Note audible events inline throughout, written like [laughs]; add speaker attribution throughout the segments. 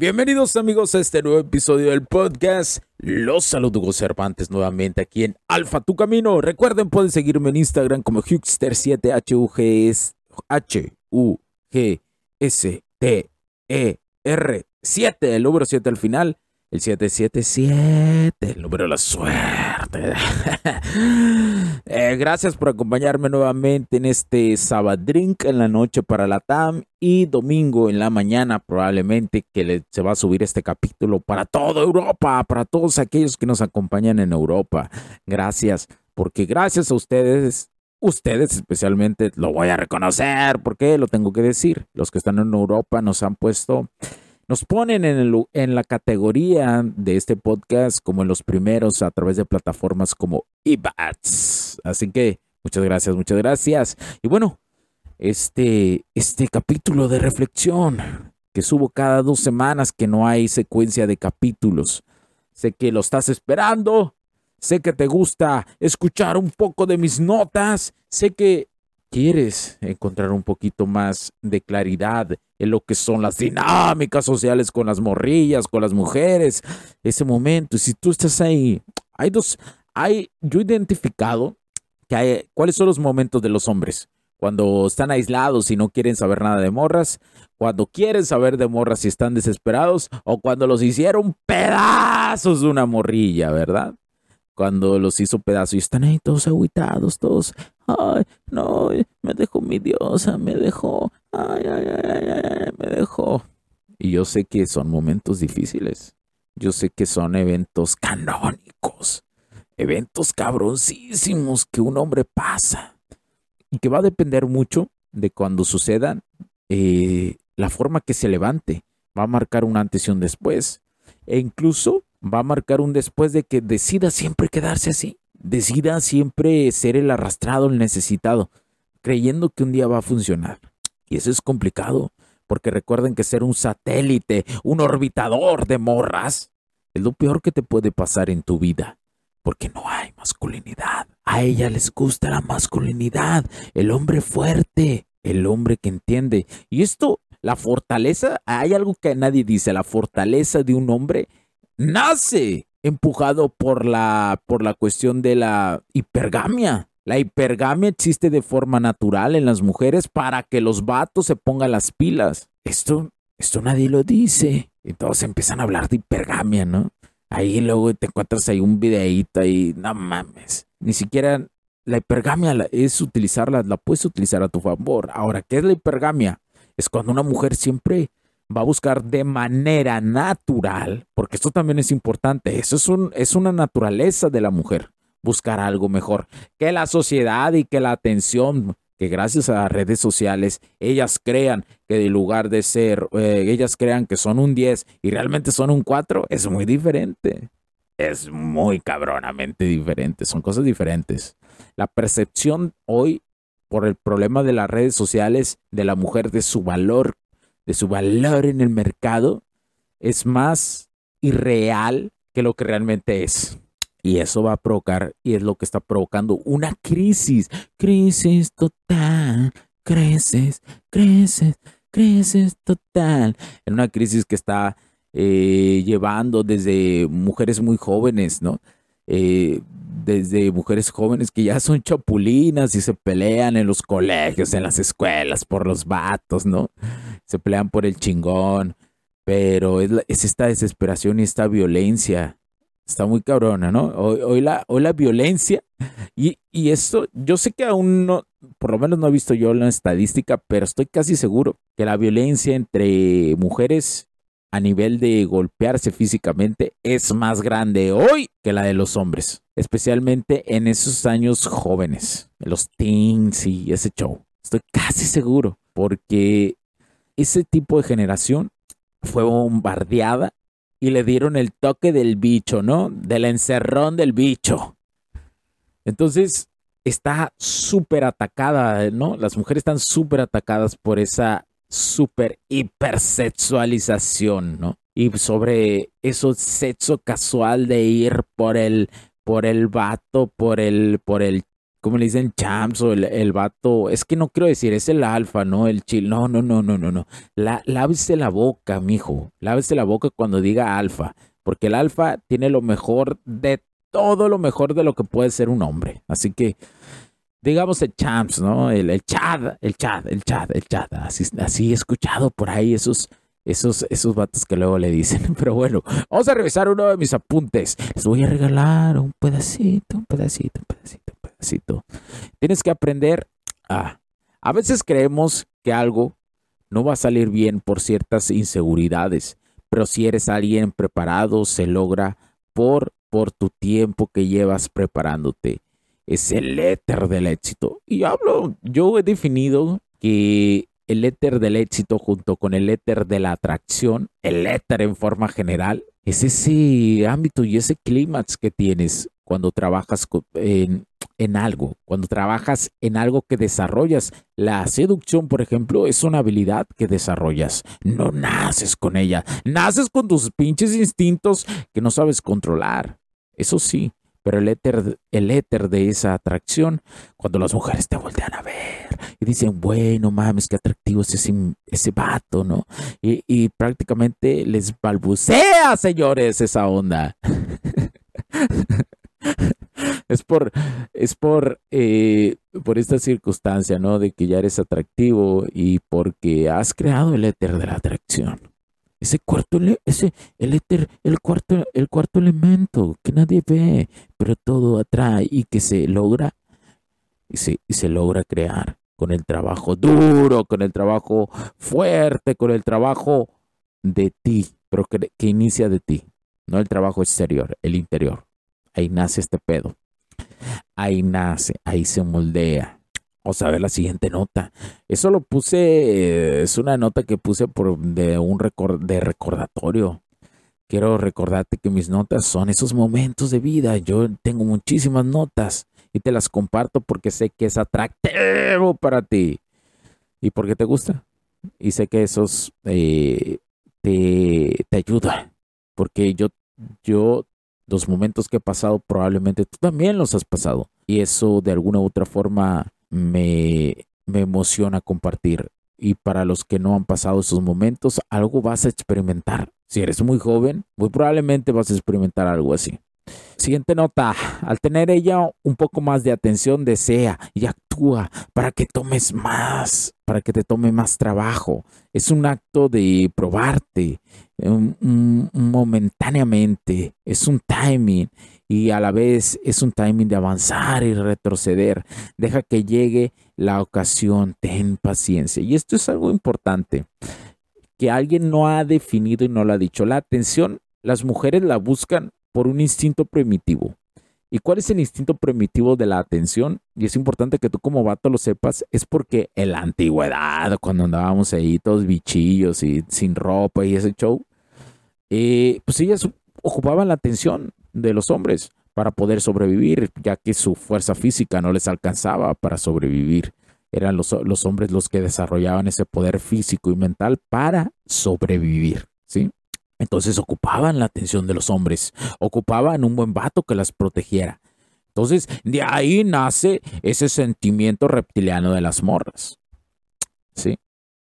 Speaker 1: Bienvenidos amigos a este nuevo episodio del podcast. Los saludo Hugo Cervantes nuevamente aquí en Alfa Tu Camino. Recuerden, pueden seguirme en Instagram como Huxter7 H U G H U G S T E R 7, el número 7 al final. El 777, el número de la suerte. eh, gracias por acompañarme nuevamente en este Sabadrink en la noche para la TAM y domingo en la mañana probablemente que se va a subir este capítulo para toda Europa, para todos aquellos que nos acompañan en Europa. Gracias, porque gracias a ustedes ustedes especialmente lo voy a reconocer, porque lo tengo que decir. Los que están en Europa nos han puesto nos ponen en, la categoría de este podcast como en los primeros a través de plataformas como eBats. Así que muchas gracias, muchas gracias. Y bueno, este, este capítulo de reflexión que subo cada dos semanas, que no hay secuencia de capítulos. Sé que lo estás esperando. Sé que te gusta escuchar un poco de mis notas. Sé que quieres encontrar un poquito más de claridad en lo que son las dinámicas sociales con las morrillas, con las mujeres, ese momento. Si tú estás ahí, hay dos, hay, yo he identificado que hay, cuáles son los momentos de los hombres. Cuando están aislados y no quieren saber nada de morras, cuando quieren saber de morras y están desesperados, o cuando los hicieron pedazos de una morrilla, ¿verdad? Cuando los hizo pedazos y están ahí todos aguitados, todos, ay, no, me dejó mi diosa, me dejó, ay, ay, ay, ay, me dejó. Y yo sé que son momentos difíciles, yo sé que son eventos canónicos, eventos cabroncísimos que un hombre pasa y que va a depender mucho de cuando sucedan, eh, la forma que se levante va a marcar un antes y un después. E incluso va a marcar un después de que decida siempre quedarse así, decida siempre ser el arrastrado, el necesitado, creyendo que un día va a funcionar. Y eso es complicado, porque recuerden que ser un satélite, un orbitador de morras, es lo peor que te puede pasar en tu vida, porque no hay masculinidad. A ella les gusta la masculinidad, el hombre fuerte, el hombre que entiende. Y esto, la fortaleza, hay algo que nadie dice, la fortaleza de un hombre nace empujado por la, por la cuestión de la hipergamia. La hipergamia existe de forma natural en las mujeres para que los vatos se pongan las pilas. Esto, esto nadie lo dice. Y todos empiezan a hablar de hipergamia, ¿no? Ahí luego te encuentras ahí un videíto y no mames. Ni siquiera la hipergamia es utilizarla, la puedes utilizar a tu favor. Ahora, ¿qué es la hipergamia? Es cuando una mujer siempre va a buscar de manera natural, porque esto también es importante, eso es, un, es una naturaleza de la mujer, buscar algo mejor, que la sociedad y que la atención, que gracias a las redes sociales ellas crean que en lugar de ser, eh, ellas crean que son un 10 y realmente son un 4, es muy diferente. Es muy cabronamente diferente, son cosas diferentes. La percepción hoy por el problema de las redes sociales de la mujer de su valor de su valor en el mercado es más irreal que lo que realmente es. Y eso va a provocar, y es lo que está provocando una crisis. Crisis total. Creces, creces, creces total. En una crisis que está eh, llevando desde mujeres muy jóvenes, ¿no? Eh, desde mujeres jóvenes que ya son chapulinas y se pelean en los colegios, en las escuelas, por los vatos, ¿no? Se pelean por el chingón, pero es, esta desesperación y esta violencia Está muy cabrona, ¿no? Hoy, la, hoy la violencia. Y, y esto, yo sé que aún no, por lo menos no he visto yo la estadística, pero estoy casi seguro que la violencia entre mujeres a nivel de golpearse físicamente es más grande hoy que la de los hombres, especialmente en esos años jóvenes, los teens y ese show. Estoy casi seguro, porque ese tipo de generación fue bombardeada y le dieron el toque del bicho, ¿no? Del encerrón del bicho. Entonces, está súper atacada, ¿no? Las mujeres están súper atacadas por esa súper hipersexualización, ¿no? Y sobre eso sexo casual de ir por el, por el vato, por el, por el, como le dicen, champs o el, el vato, es que no quiero decir, es el alfa, ¿no? El chill, no, no, no, no, no, no. La, lávese la boca, mijo, lávese la boca cuando diga alfa, porque el alfa tiene lo mejor de todo lo mejor de lo que puede ser un hombre. Así que digamos el champs, ¿no? El, el chad, el chad, el chad, el chad. Así, así he escuchado por ahí esos, esos, esos vatos que luego le dicen. [laughs] Pero bueno, vamos a revisar uno de mis apuntes. Les voy a regalar un pedacito, un pedacito, un pedacito, pedacito. Tienes que aprender a... A veces creemos que algo no va a salir bien por ciertas inseguridades, pero si eres alguien preparado, se logra por, por tu tiempo que llevas preparándote es el éter del éxito. Y hablo, yo he definido que el éter del éxito junto con el éter de la atracción, el éter en forma general, es ese ámbito y ese clímax que tienes cuando trabajas en, en algo, cuando trabajas en algo que desarrollas. La seducción, por ejemplo, es una habilidad que desarrollas. No naces con ella, naces con tus pinches instintos que no sabes controlar. Eso sí, pero el éter, el éter de esa atracción, cuando las mujeres te voltean a ver y dicen, bueno, mames, qué atractivo es ese, ese vato, ¿no? Y, y prácticamente les balbucea, señores, esa onda. [laughs] es por, es por, eh, por esta circunstancia, ¿no? De que ya eres atractivo y porque has creado el éter de la atracción ese cuarto, ese, el éter, el cuarto, el cuarto elemento que nadie ve, pero todo atrae y que se logra, y se, y se logra crear con el trabajo duro, con el trabajo fuerte, con el trabajo de ti, pero que, que inicia de ti, no el trabajo exterior, el interior. Ahí nace este pedo. Ahí nace, ahí se moldea. Vamos a ver la siguiente nota. Eso lo puse, es una nota que puse por de un de recordatorio. Quiero recordarte que mis notas son esos momentos de vida. Yo tengo muchísimas notas y te las comparto porque sé que es atractivo para ti y porque te gusta. Y sé que esos eh, te, te ayudan porque yo, yo, los momentos que he pasado probablemente tú también los has pasado. Y eso de alguna u otra forma me, me emociona compartir. Y para los que no han pasado esos momentos, algo vas a experimentar. Si eres muy joven, muy probablemente vas a experimentar algo así. Siguiente nota. Al tener ella un poco más de atención, desea y actúa para que tomes más, para que te tome más trabajo. Es un acto de probarte momentáneamente. Es un timing y a la vez es un timing de avanzar y retroceder. Deja que llegue la ocasión, ten paciencia. Y esto es algo importante que alguien no ha definido y no lo ha dicho. La atención, las mujeres la buscan por un instinto primitivo. ¿Y cuál es el instinto primitivo de la atención? Y es importante que tú como vato lo sepas, es porque en la antigüedad, cuando andábamos ahí todos bichillos y sin ropa y ese show, eh, pues ellas ocupaban la atención de los hombres para poder sobrevivir, ya que su fuerza física no les alcanzaba para sobrevivir. Eran los, los hombres los que desarrollaban ese poder físico y mental para sobrevivir, ¿sí? Entonces ocupaban la atención de los hombres, ocupaban un buen vato que las protegiera. Entonces, de ahí nace ese sentimiento reptiliano de las morras. ¿Sí?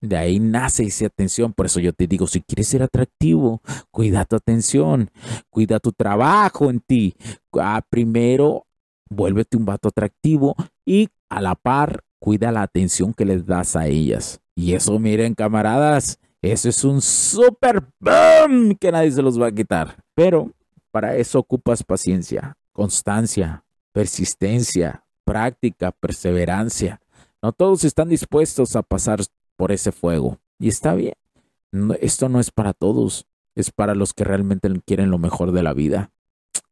Speaker 1: De ahí nace esa atención. Por eso yo te digo, si quieres ser atractivo, cuida tu atención, cuida tu trabajo en ti. Ah, primero, vuélvete un vato atractivo y a la par, cuida la atención que les das a ellas. Y eso, miren, camaradas, eso es un super boom que nadie se los va a quitar. Pero para eso ocupas paciencia, constancia, persistencia, práctica, perseverancia. No todos están dispuestos a pasar por ese fuego. Y está bien. esto no es para todos. Es para los que realmente quieren lo mejor de la vida.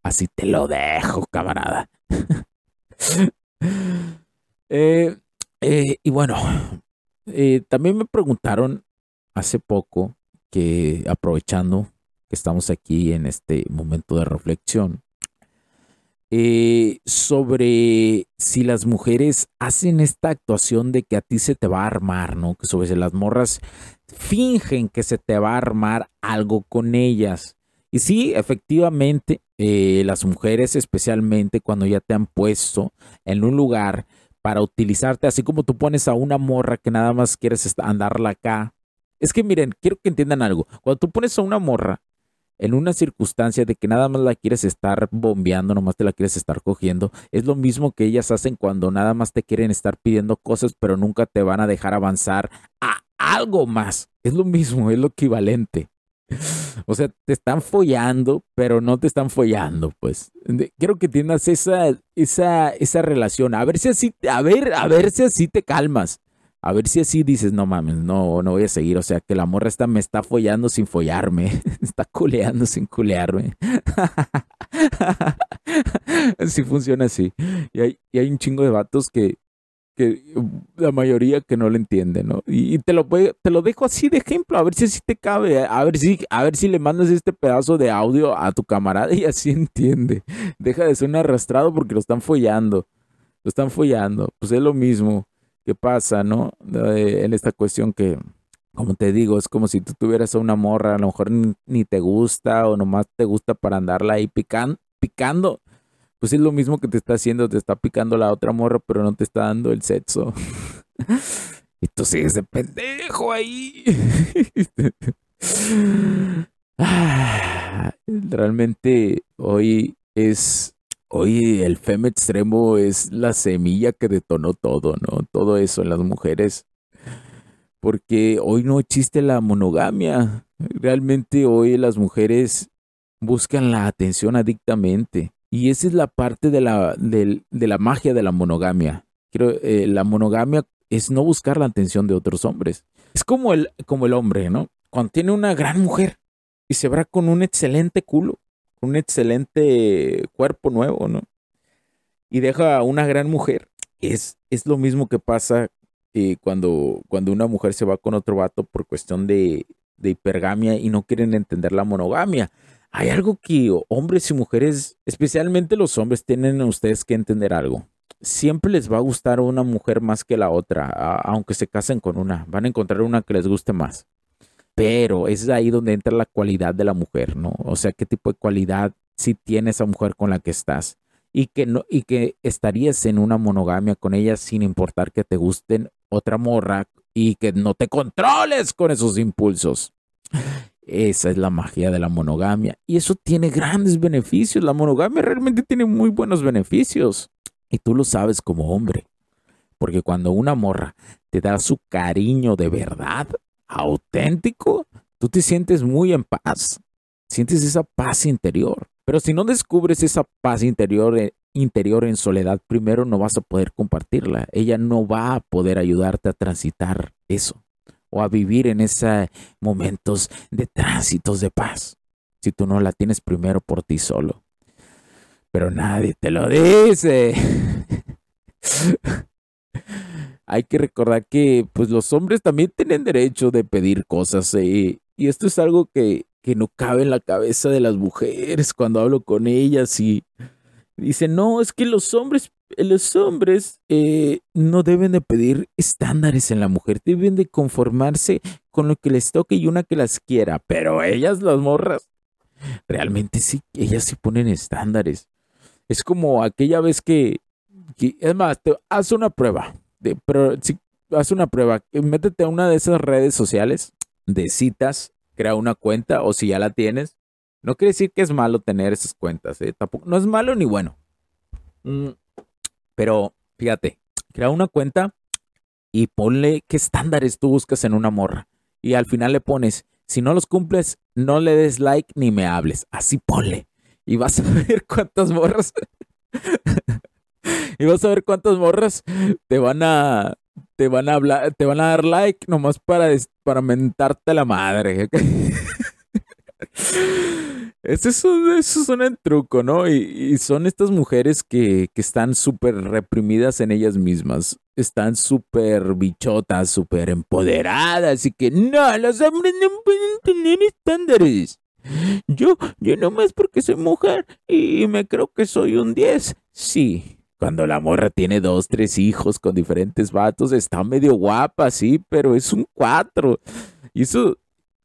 Speaker 1: Así te lo dejo, camarada. [laughs] Eh, eh, y bueno, eh, también me preguntaron hace poco que aprovechando que estamos aquí en este momento de reflexión, sobre si las mujeres hacen esta actuación de que a ti se te va a armar, ¿no? Que sobre si las morras fingen que se te va a armar algo con ellas. Y sí, efectivamente, eh, las mujeres, especialmente cuando ya te han puesto en un lugar para utilizarte, así como tú pones a una morra que nada más quieres andarla acá. Es que miren, quiero que entiendan algo. Cuando tú pones a una morra en una circunstancia de que nada más la quieres estar bombeando, nomás te la quieres estar cogiendo, es lo mismo que ellas hacen cuando nada más te quieren estar pidiendo cosas, pero nunca te van a dejar avanzar a algo más. Es lo mismo, es lo equivalente. [laughs] O sea, te están follando, pero no te están follando, pues. Quiero que entiendas esa, esa, esa relación. A ver si así, a ver, a ver si así te calmas. A ver si así dices, no mames, no, no voy a seguir. O sea, que la morra está, me está follando sin follarme. [laughs] está culeando sin culearme. [laughs] así funciona así. Y hay, y hay un chingo de vatos que, que la mayoría que no lo entiende, ¿no? Y, te lo te lo dejo así de ejemplo, a ver si así te cabe, a ver si, a ver si le mandas este pedazo de audio a tu camarada y así [laughs] entiende. Deja de ser un arrastrado porque lo están follando. Lo están follando. Pues es lo mismo que pasa, ¿no? en esta cuestión que, como te digo, es como si tú tuvieras a una morra, a lo mejor ni, te gusta o nomás te gusta para andarla ahí picando pues es lo mismo que te está haciendo, te está picando la otra morra, pero no te está dando el sexo. [laughs] y tú sigues de pendejo ahí. [laughs] Realmente hoy es, hoy el fem extremo es la semilla que detonó todo, ¿no? Todo eso en las mujeres. Porque hoy no existe la monogamia. Realmente hoy las mujeres buscan la atención adictamente y esa es la parte de la, de, la magia de la monogamia. Quiero, eh, la monogamia es no buscar la atención de otros hombres. Es como el, como el hombre, ¿no? Cuando tiene una gran mujer y se va con un excelente culo, un excelente cuerpo nuevo, ¿no? Y deja a una gran mujer. Es, es lo mismo que pasa eh, cuando, cuando una mujer se va con otro vato por cuestión de, de hipergamia y no quieren entender la monogamia hay algo que hombres y mujeres, especialmente los hombres, tienen ustedes que entender algo. Siempre les va a gustar una mujer más que la otra, aunque se casen con una. Van a encontrar una que les guste más. Pero es ahí donde entra la cualidad de la mujer, ¿no? O sea, qué tipo de cualidad si tiene esa mujer con la que estás. Y que, no, y que estarías en una monogamia con ella sin importar que te gusten otra morra y que no te controles con esos impulsos. Esa es la magia de la monogamia. Y eso tiene grandes beneficios. La monogamia realmente tiene muy buenos beneficios. Y tú lo sabes como hombre. Porque cuando una morra te da su cariño de verdad, auténtico, tú te sientes muy en paz. Sientes esa paz interior. Pero si no descubres esa paz interior, eh, interior en soledad, primero no vas a poder compartirla. Ella no va a poder ayudarte a transitar eso o a vivir en esos momentos de tránsitos de paz si tú no la tienes primero por ti solo. Pero nadie te lo dice. [laughs] Hay que recordar que pues los hombres también tienen derecho de pedir cosas eh, y esto es algo que, que no cabe en la cabeza de las mujeres cuando hablo con ellas y dicen, no, es que los hombres los hombres eh, no deben de pedir estándares en la mujer, deben de conformarse con lo que les toque y una que las quiera, pero ellas, las morras, realmente sí, ellas sí ponen estándares. Es como aquella vez que, es más, te, haz una prueba, de, pero si, haz una prueba, métete a una de esas redes sociales de citas, crea una cuenta o si ya la tienes, no quiere decir que es malo tener esas cuentas, ¿eh? tampoco, no es malo ni bueno. Mm, pero fíjate, crea una cuenta y ponle qué estándares tú buscas en una morra. Y al final le pones, si no los cumples, no le des like ni me hables. Así ponle. y vas a [laughs] ver cuántas morras. Y vas a ver cuántas morras te van a te van a hablar, te van a dar like nomás para, para mentarte la madre. [laughs] Ese es un, eso es un truco, ¿no? Y, son estas mujeres que, que están súper reprimidas en ellas mismas. Están súper bichotas, súper empoderadas. Y que no, los hombres no pueden tener estándares. Yo, yo nomás porque soy mujer y me creo que soy un 10. Sí, cuando la morra tiene dos, tres hijos con diferentes vatos, está medio guapa, sí, pero es un 4. Y eso,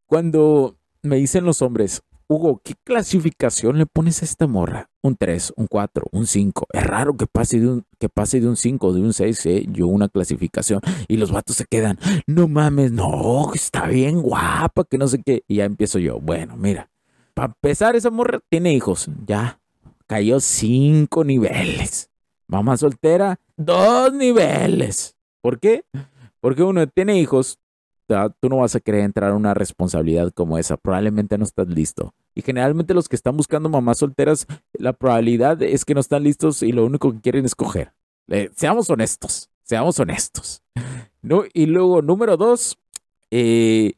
Speaker 1: cuando me dicen los hombres, Hugo, ¿qué clasificación le pones a esta morra? Un 3, un 4, un 5. Es raro que pase de un, que pase de un 5, de un 6, ¿eh? yo una clasificación. Y los vatos se quedan, no mames, no, está bien guapa, que no sé qué. Y ya empiezo yo, bueno, mira, para empezar, esa morra tiene hijos, ya, cayó cinco niveles. Mamá soltera, dos niveles. ¿Por qué? Porque uno tiene hijos, tú no vas a querer entrar a una responsabilidad como esa. Probablemente no estás listo. Y generalmente los que están buscando mamás solteras, la probabilidad es que no están listos y lo único que quieren es coger. seamos honestos, seamos honestos. ¿No? Y luego, número dos, eh,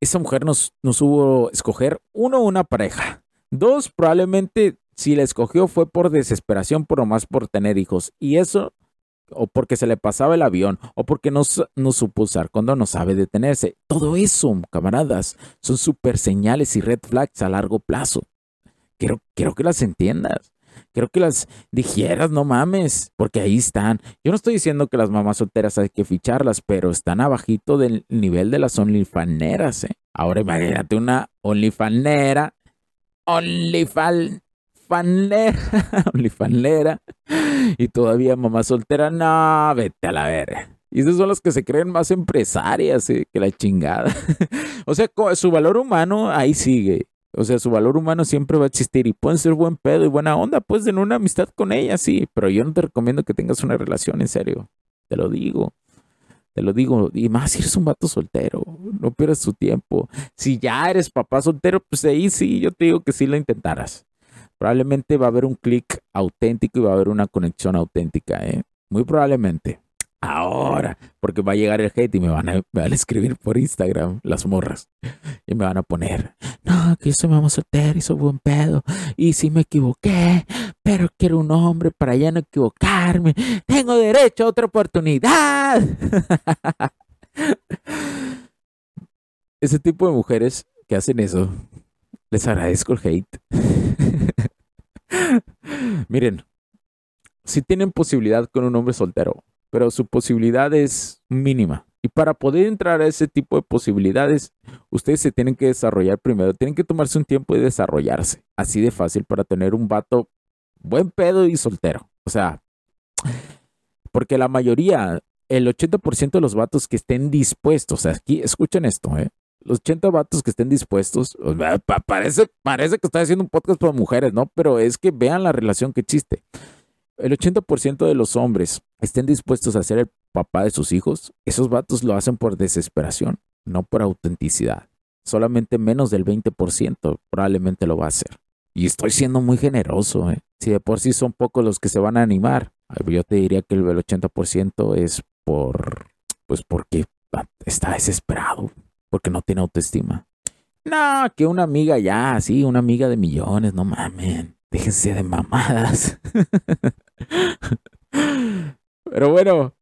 Speaker 1: esa mujer nos, nos hubo escoger, uno, una pareja. Dos, probablemente si la escogió fue por desesperación, por más por tener hijos. Y eso o porque se le pasaba el avión, o porque no, no supo usar cuando no sabe detenerse. Todo eso, camaradas, son super señales y red flags a largo plazo. Quiero, quiero que las entiendas. Quiero que las dijeras, no mames, porque ahí están. Yo no estoy diciendo que las mamás solteras hay que ficharlas, pero están abajito del nivel de las onlyfaneras, ¿eh? Ahora imagínate una onlyfanera, onlyfan fanlera, [laughs] fanlera, y todavía mamá soltera, no, vete a la verga. Y esas son las que se creen más empresarias ¿eh? que la chingada. [laughs] o sea, su valor humano ahí sigue. O sea, su valor humano siempre va a existir y pueden ser buen pedo y buena onda, puedes tener una amistad con ella, sí, pero yo no te recomiendo que tengas una relación en serio. Te lo digo. Te lo digo. Y más si eres un vato soltero. No pierdas tu tiempo. Si ya eres papá soltero, pues ahí sí, yo te digo que sí lo intentaras probablemente va a haber un clic auténtico y va a haber una conexión auténtica, ¿eh? Muy probablemente. Ahora, porque va a llegar el hate y me van, a, escribir por Instagram las morras. Y me van a poner, no, que yo soy mamá soltera y soy buen pedo. Y si me equivoqué, pero quiero un hombre para ya no equivocarme. Tengo derecho a otra oportunidad. [laughs] Ese tipo de mujeres que hacen eso, les agradezco el hate. [laughs] [laughs] Miren, si tienen posibilidad con un hombre soltero, pero su posibilidad es mínima. Y para poder entrar a ese tipo de posibilidades, ustedes se tienen que desarrollar primero, tienen que tomarse un tiempo de desarrollarse. Así de fácil para tener un vato buen pedo y soltero. O sea, porque la mayoría, el 80% de los vatos que estén dispuestos, aquí escuchen esto, ¿eh? Los 80 vatos que estén dispuestos, parece, parece que estoy haciendo un podcast para mujeres, ¿no? Pero es que vean la relación que existe. El 80% de los hombres estén dispuestos a ser el papá de sus hijos, esos vatos lo hacen por desesperación, no por autenticidad. Solamente menos del 20% probablemente lo va a hacer. Y estoy siendo muy generoso, ¿eh? Si de por sí son pocos los que se van a animar, yo te diría que el 80% es por, pues porque está desesperado porque no tiene autoestima. No, que una amiga ya, sí, una amiga de millones, no mamen. Déjense de mamadas. [laughs] Pero bueno,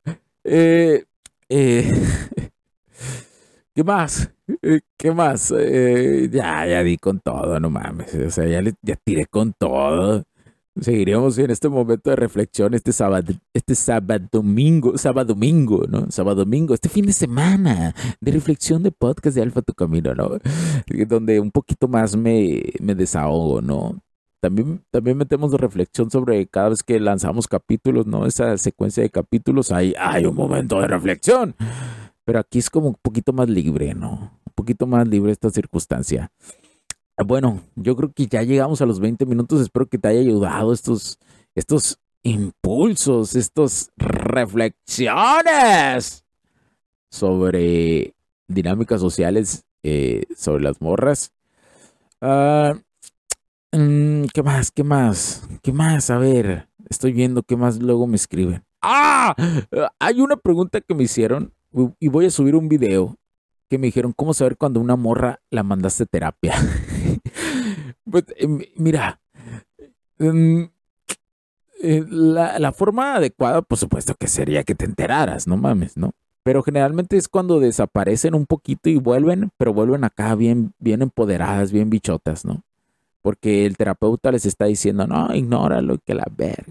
Speaker 1: eh, eh, [laughs] ¿qué más? Eh, ¿Qué más? ya, ya di con todo, no mames. O sea, ya, ya tiré con todo. Seguiremos en este momento de reflexión este sábado, este sábado domingo, sábado domingo, ¿no? Sábado domingo, este fin de semana de reflexión de podcast de Alfa Tu Camino, ¿no? Donde un poquito más me, me desahogo, ¿no? También, también metemos reflexión sobre cada vez que lanzamos capítulos, ¿no? Esa secuencia de capítulos, hay, hay un momento de reflexión. Pero aquí es como un poquito más libre, ¿no? Un poquito más libre esta circunstancia. Bueno, yo creo que ya llegamos a los 20 minutos. Espero que te haya ayudado estos, estos impulsos, estas reflexiones sobre dinámicas sociales, eh, sobre las morras. Ah, Mm, ¿Qué más? ¿Qué más? ¿Qué más? A ver, estoy viendo qué más luego me escriben. ¡Ah! Hay una pregunta que me hicieron y voy a subir un video que me dijeron cómo saber cuando una morra la mandaste terapia. [laughs] pues, em, mira, em, eh, la, la, forma adecuada, por supuesto que sería que te enteraras, no mames, ¿no? Pero generalmente es cuando desaparecen un poquito y vuelven, pero vuelven acá bien, bien empoderadas, bien bichotas, ¿no? Porque el terapeuta les está diciendo, no, ignóralo, que la verga,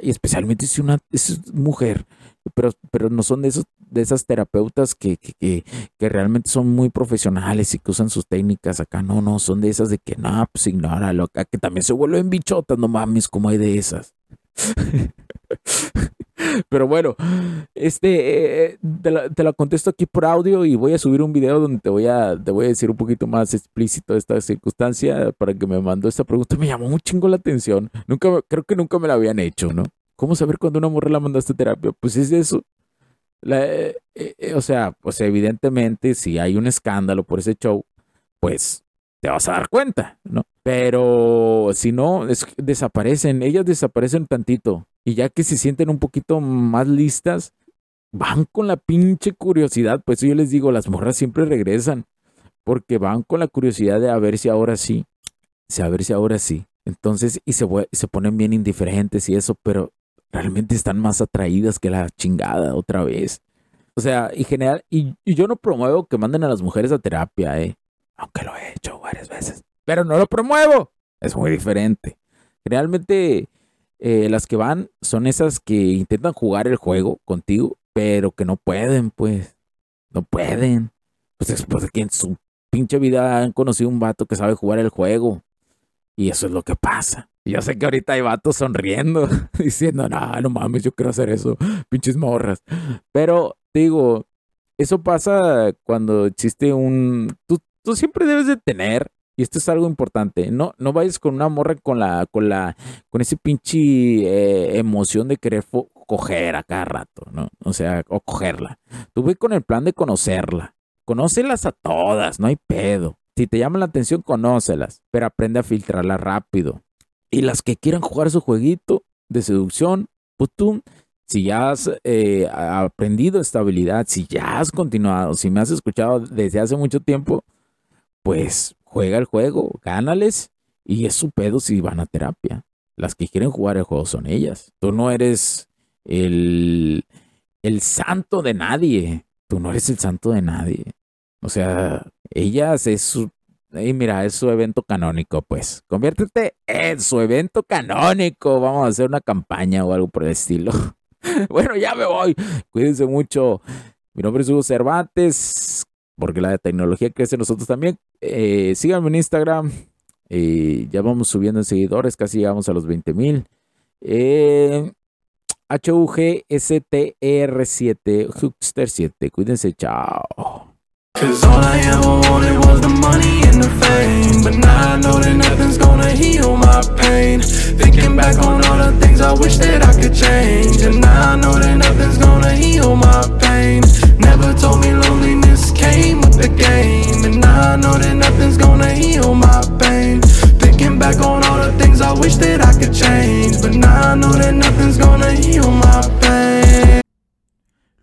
Speaker 1: y, especialmente si una es mujer, pero, pero no son de, esos, de esas terapeutas que, que, que, que, realmente son muy profesionales y que usan sus técnicas acá, no, no, son de esas de que, no, pues ignóralo, acá, que también se vuelven bichotas, no mames, como hay de esas. [laughs] [laughs] Pero bueno, este eh, te, la, contesto aquí por audio y voy a subir un video donde te voy a, te voy a decir un poquito más explícito esta circunstancia para que me mandó esta pregunta. Me llamó un chingo la atención. Nunca, creo que nunca me la habían hecho, ¿no? ¿Cómo saber cuando una mujer la mandaste a terapia? Pues es eso. Eh, eh, o sea, pues evidentemente si hay un escándalo por ese show, pues te vas a dar cuenta, ¿no? Pero si no, desaparecen, ellas desaparecen tantito. Y ya que se sienten un poquito más listas, van con la pinche curiosidad. Pues yo les digo, las morras siempre regresan. Porque van con la curiosidad de a ver si ahora sí. A ver si ahora sí. Entonces, y se, se ponen bien indiferentes y eso, pero realmente están más atraídas que la chingada otra vez. O sea, y general, y, y yo no promuevo que manden a las mujeres a terapia, eh aunque lo he hecho varias veces, pero no lo promuevo. Es muy diferente. Realmente eh, las que van son esas que intentan jugar el juego contigo, pero que no pueden, pues. No pueden. Pues es porque en su pinche vida han conocido un vato que sabe jugar el juego. Y eso es lo que pasa. Yo sé que ahorita hay vatos sonriendo, [laughs] diciendo, no, no mames, yo quiero hacer eso, pinches morras. Pero digo, eso pasa cuando existe un... Tú, tú siempre debes de tener, y esto es algo importante, no, no vayas con una morra con la, con la, con ese pinche eh, emoción de querer coger a cada rato, ¿no? O sea, o cogerla. Tú ve con el plan de conocerla. Conócelas a todas, no hay pedo. Si te llama la atención, conócelas, pero aprende a filtrarla rápido. Y las que quieran jugar su jueguito de seducción, pues tú, si ya has eh, aprendido estabilidad, si ya has continuado, si me has escuchado desde hace mucho tiempo, pues juega el juego, gánales y es su pedo si van a terapia. Las que quieren jugar el juego son ellas. Tú no eres el, el santo de nadie. Tú no eres el santo de nadie. O sea, ellas es su... Y mira, es su evento canónico, pues. Conviértete en su evento canónico. Vamos a hacer una campaña o algo por el estilo. [laughs] bueno, ya me voy. Cuídense mucho. Mi nombre es Hugo Cervantes porque la tecnología crece nosotros también. Eh, síganme en Instagram. Eh, ya vamos subiendo en seguidores, casi llegamos a los 20 mil. Eh, HUGSTR7, Huxter 7. Cuídense, chao. Cause all I ever wanted was the money and the fame. But now I know that nothing's gonna heal my pain. Thinking back on all the things I wish that I could change. And now I know that nothing's gonna heal my pain. Never told me loneliness came with the game. And now I know that nothing's gonna heal my pain. Thinking back on all the things I wish that I could change. But now I know that nothing's gonna heal my pain